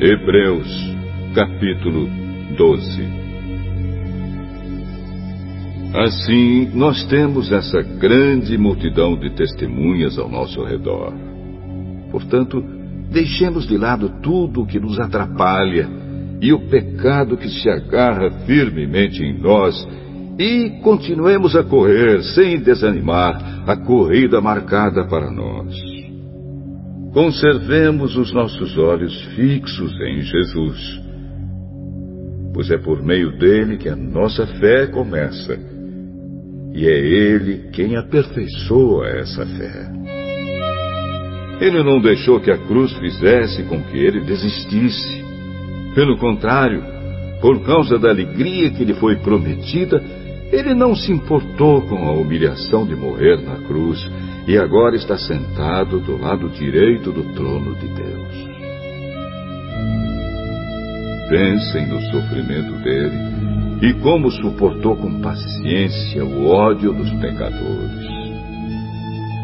Hebreus, capítulo 12. Assim, nós temos essa grande multidão de testemunhas ao nosso redor. Portanto, deixemos de lado tudo o que nos atrapalha e o pecado que se agarra firmemente em nós e continuemos a correr sem desanimar a corrida marcada para nós. Conservemos os nossos olhos fixos em Jesus, pois é por meio dele que a nossa fé começa, e é ele quem aperfeiçoa essa fé. Ele não deixou que a cruz fizesse com que ele desistisse. Pelo contrário, por causa da alegria que lhe foi prometida, ele não se importou com a humilhação de morrer na cruz e agora está sentado do lado direito do trono de Deus. Pensem no sofrimento dele e como suportou com paciência o ódio dos pecadores.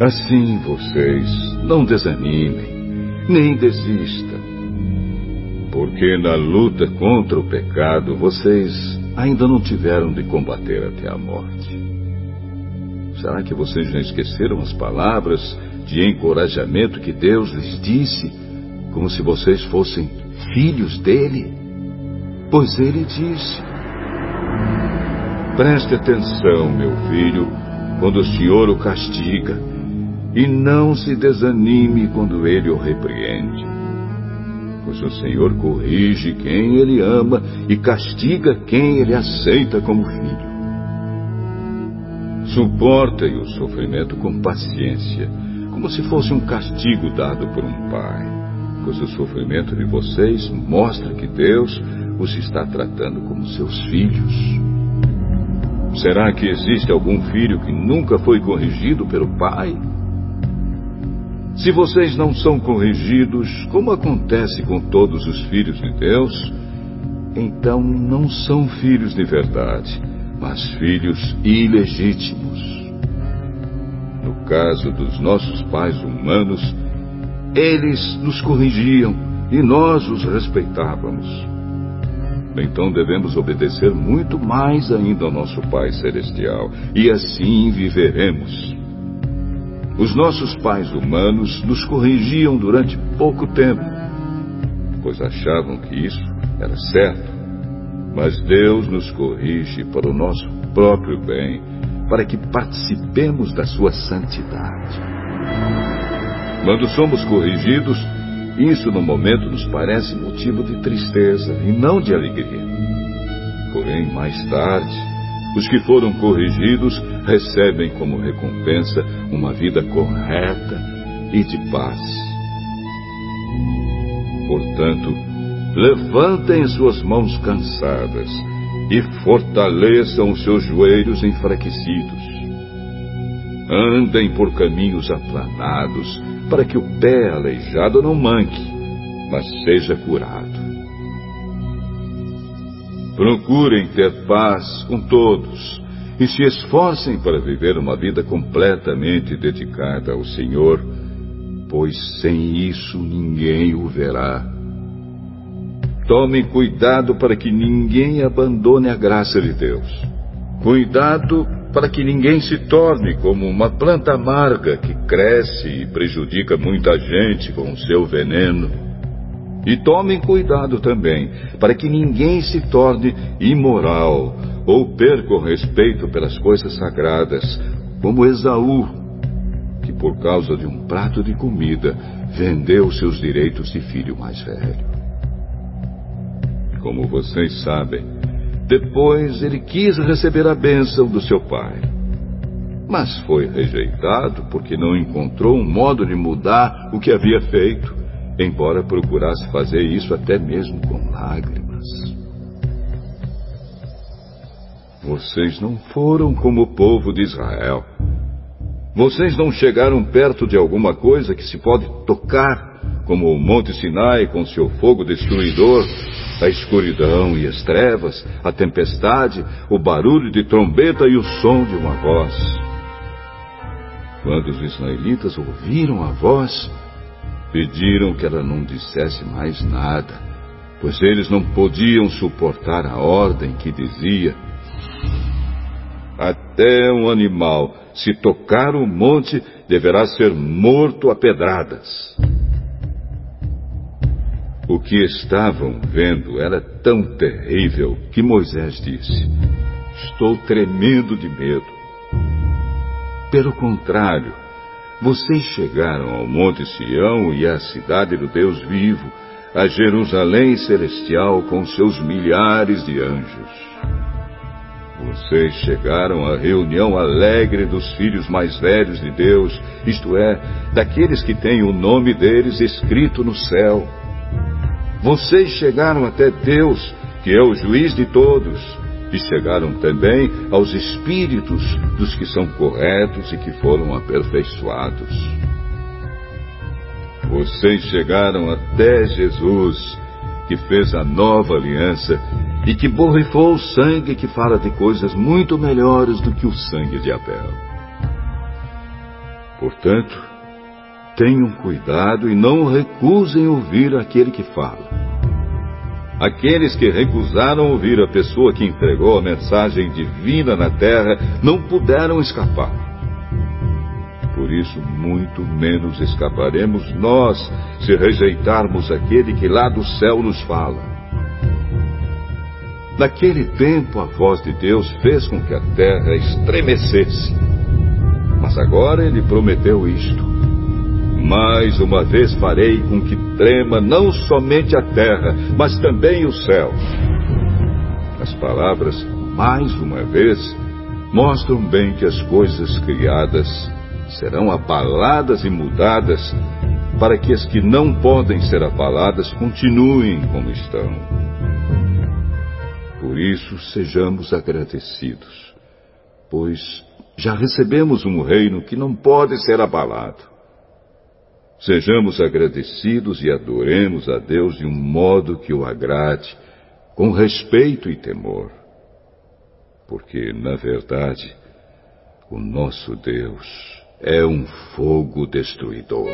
Assim vocês não desanimem, nem desistam, porque na luta contra o pecado vocês ainda não tiveram de combater até a morte. Será que vocês já esqueceram as palavras de encorajamento que Deus lhes disse, como se vocês fossem filhos dele? Pois ele disse: Preste atenção, meu filho, quando o Senhor o castiga, e não se desanime quando ele o repreende pois o Senhor corrige quem ele ama e castiga quem ele aceita como filho. Suportem o sofrimento com paciência, como se fosse um castigo dado por um pai, pois o sofrimento de vocês mostra que Deus os está tratando como seus filhos. Será que existe algum filho que nunca foi corrigido pelo pai? Se vocês não são corrigidos, como acontece com todos os filhos de Deus, então não são filhos de verdade, mas filhos ilegítimos. No caso dos nossos pais humanos, eles nos corrigiam e nós os respeitávamos. Então devemos obedecer muito mais ainda ao nosso Pai Celestial, e assim viveremos. Os nossos pais humanos nos corrigiam durante pouco tempo, pois achavam que isso era certo. Mas Deus nos corrige para o nosso próprio bem, para que participemos da sua santidade. Quando somos corrigidos, isso no momento nos parece motivo de tristeza e não de alegria. Porém, mais tarde, os que foram corrigidos recebem como recompensa uma vida correta e de paz. Portanto, levantem suas mãos cansadas e fortaleçam os seus joelhos enfraquecidos. Andem por caminhos aplanados, para que o pé aleijado não manque, mas seja curado. Procurem ter paz com todos e se esforcem para viver uma vida completamente dedicada ao Senhor, pois sem isso ninguém o verá. Tomem cuidado para que ninguém abandone a graça de Deus. Cuidado para que ninguém se torne como uma planta amarga que cresce e prejudica muita gente com o seu veneno. E tomem cuidado também, para que ninguém se torne imoral ou perca o respeito pelas coisas sagradas, como Esaú, que por causa de um prato de comida vendeu seus direitos de filho mais velho. Como vocês sabem, depois ele quis receber a bênção do seu pai. Mas foi rejeitado porque não encontrou um modo de mudar o que havia feito embora procurasse fazer isso até mesmo com lágrimas. Vocês não foram como o povo de Israel. Vocês não chegaram perto de alguma coisa que se pode tocar, como o Monte Sinai com seu fogo destruidor, a escuridão e as trevas, a tempestade, o barulho de trombeta e o som de uma voz. Quando os israelitas ouviram a voz, Pediram que ela não dissesse mais nada, pois eles não podiam suportar a ordem que dizia: Até um animal, se tocar o monte, deverá ser morto a pedradas. O que estavam vendo era tão terrível que Moisés disse: Estou tremendo de medo. Pelo contrário, vocês chegaram ao Monte Sião e à cidade do Deus vivo, a Jerusalém celestial com seus milhares de anjos. Vocês chegaram à reunião alegre dos filhos mais velhos de Deus, isto é, daqueles que têm o nome deles escrito no céu. Vocês chegaram até Deus, que é o juiz de todos, e chegaram também aos espíritos dos que são corretos e que foram aperfeiçoados. Vocês chegaram até Jesus, que fez a nova aliança e que borrifou o sangue que fala de coisas muito melhores do que o sangue de Abel. Portanto, Tenham cuidado e não recusem ouvir aquele que fala. Aqueles que recusaram ouvir a pessoa que entregou a mensagem divina na terra não puderam escapar. Por isso, muito menos escaparemos nós se rejeitarmos aquele que lá do céu nos fala. Naquele tempo, a voz de Deus fez com que a terra estremecesse. Mas agora ele prometeu isto mais uma vez farei com que trema não somente a terra, mas também o céu. As palavras, mais uma vez, mostram bem que as coisas criadas serão abaladas e mudadas para que as que não podem ser abaladas continuem como estão. Por isso, sejamos agradecidos, pois já recebemos um reino que não pode ser abalado. Sejamos agradecidos e adoremos a Deus de um modo que o agrade, com respeito e temor. Porque, na verdade, o nosso Deus é um fogo destruidor.